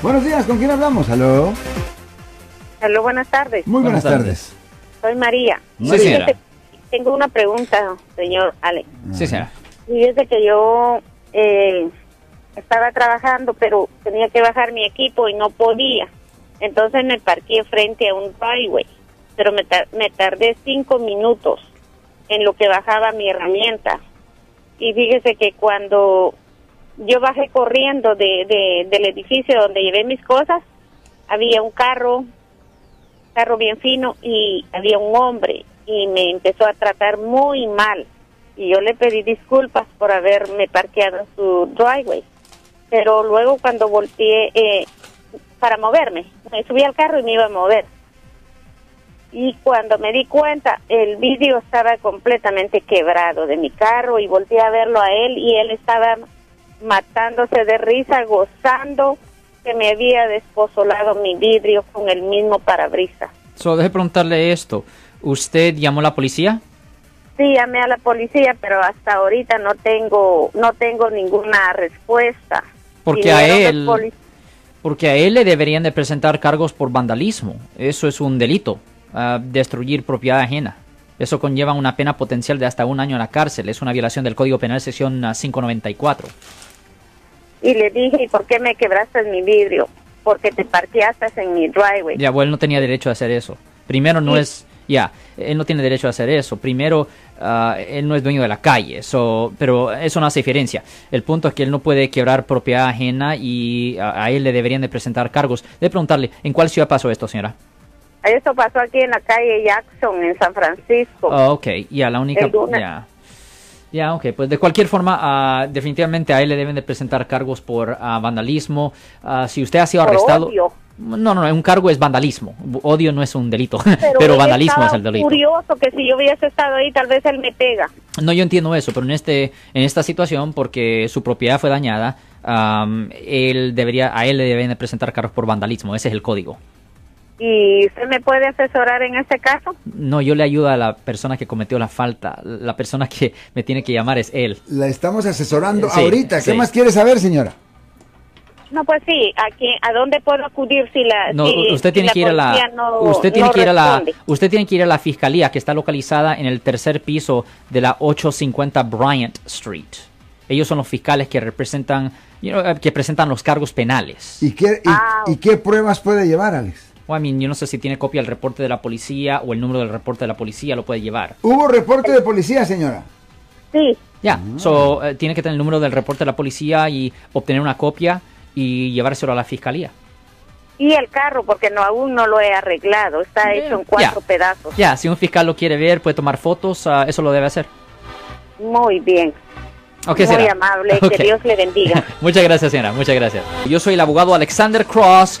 Buenos días, ¿con quién hablamos? Aló. Aló, buenas tardes. Muy buenas, Buenas tardes. Soy María. Sí, señora. Fíjese, Tengo una pregunta, señor Ale. Sí, señora. Fíjese que yo eh, estaba trabajando, pero tenía que bajar mi equipo y no podía. Entonces me parqué frente a un driveway, pero me, tar- me tardé cinco minutos en lo que bajaba mi herramienta. Y fíjese que cuando yo bajé corriendo de, de- del edificio donde llevé mis cosas, había un carro, carro bien fino, y había un hombre y me empezó a tratar muy mal. Y yo le pedí disculpas por haberme parqueado en su driveway. Pero luego cuando volteé eh, para moverme, me subí al carro y me iba a mover. Y cuando me di cuenta, el vidrio estaba completamente quebrado de mi carro y volteé a verlo a él y él estaba matándose de risa, gozando que me había despozolado mi vidrio con el mismo parabrisas. So, deje preguntarle esto. ¿Usted llamó a la policía? Sí, llamé a la policía, pero hasta ahorita no tengo no tengo ninguna respuesta. Porque a él- Porque a él le deberían de presentar cargos por vandalismo. Eso es un delito. ah, destruir propiedad ajena. Eso conlleva una pena potencial de hasta un año en la cárcel. Es una violación del Código Penal sección ah, 594. Y le dije, ¿y por qué me quebraste mi vidrio? Porque te parqueaste en mi driveway. Ya, bueno, él no tenía derecho a hacer eso. Primero, no Sí. es. Ya, él no tiene derecho a hacer eso. Primero, ah, él no es dueño de la calle. So, pero eso no hace diferencia. El punto es que él no puede quebrar propiedad ajena y a, a él le deberían de presentar cargos. De preguntarle, ¿en cuál ciudad pasó esto, señora? Eso pasó aquí en la calle Jackson, en San Francisco. Ah, ok, ya, la única. El. Ya, ok, pues de cualquier forma, ah, definitivamente a él le deben de presentar cargos por ah, vandalismo. Ah, si usted ha sido Por arrestado. odio. No, no, un cargo es vandalismo. Odio no es un delito, pero, él vandalismo es el delito. furioso que si yo hubiese estado ahí, tal vez él me pega. No, yo entiendo eso, pero en este, en esta situación, porque su propiedad fue dañada, am, él debería, a él le deben de presentar cargos por vandalismo. Ese es el código. ¿Y usted me puede asesorar en este caso? No, yo le ayudo a la persona que cometió la falta. La persona que me tiene que llamar es él. La estamos asesorando Sí, ahorita. ¿Qué sí. más quiere saber, señora? No, pues sí, ¿a, quién- a dónde puedo acudir si la No, si- usted si tiene la que ir a la no- usted tiene no que ir a la usted tiene que ir a la fiscalía que está localizada en el tercer piso de la 850 Bryant Street. Ellos son los fiscales que representan you know, que presentan los cargos penales. ¿Y qué, y, Ah. y qué pruebas puede llevar, Alex? Well, I mean, yo no sé si tiene copia del reporte de la policía o el número del reporte de la policía lo puede llevar. ¿Hubo reporte de policía, señora? Sí, Ya, so eh, tiene que tener el número del reporte de la policía y obtener una copia y llevárselo a la fiscalía. y el carro, porque no aún no lo he arreglado, está Bien. hecho en cuatro Ya. pedazos. Ya, si un fiscal lo quiere ver, puede tomar fotos, ah, eso lo debe hacer. Muy bien. Ok, Muy será. amable, Ok. que Dios le bendiga. Muchas gracias, señora. Muchas gracias. Yo soy el abogado Alexander Cross.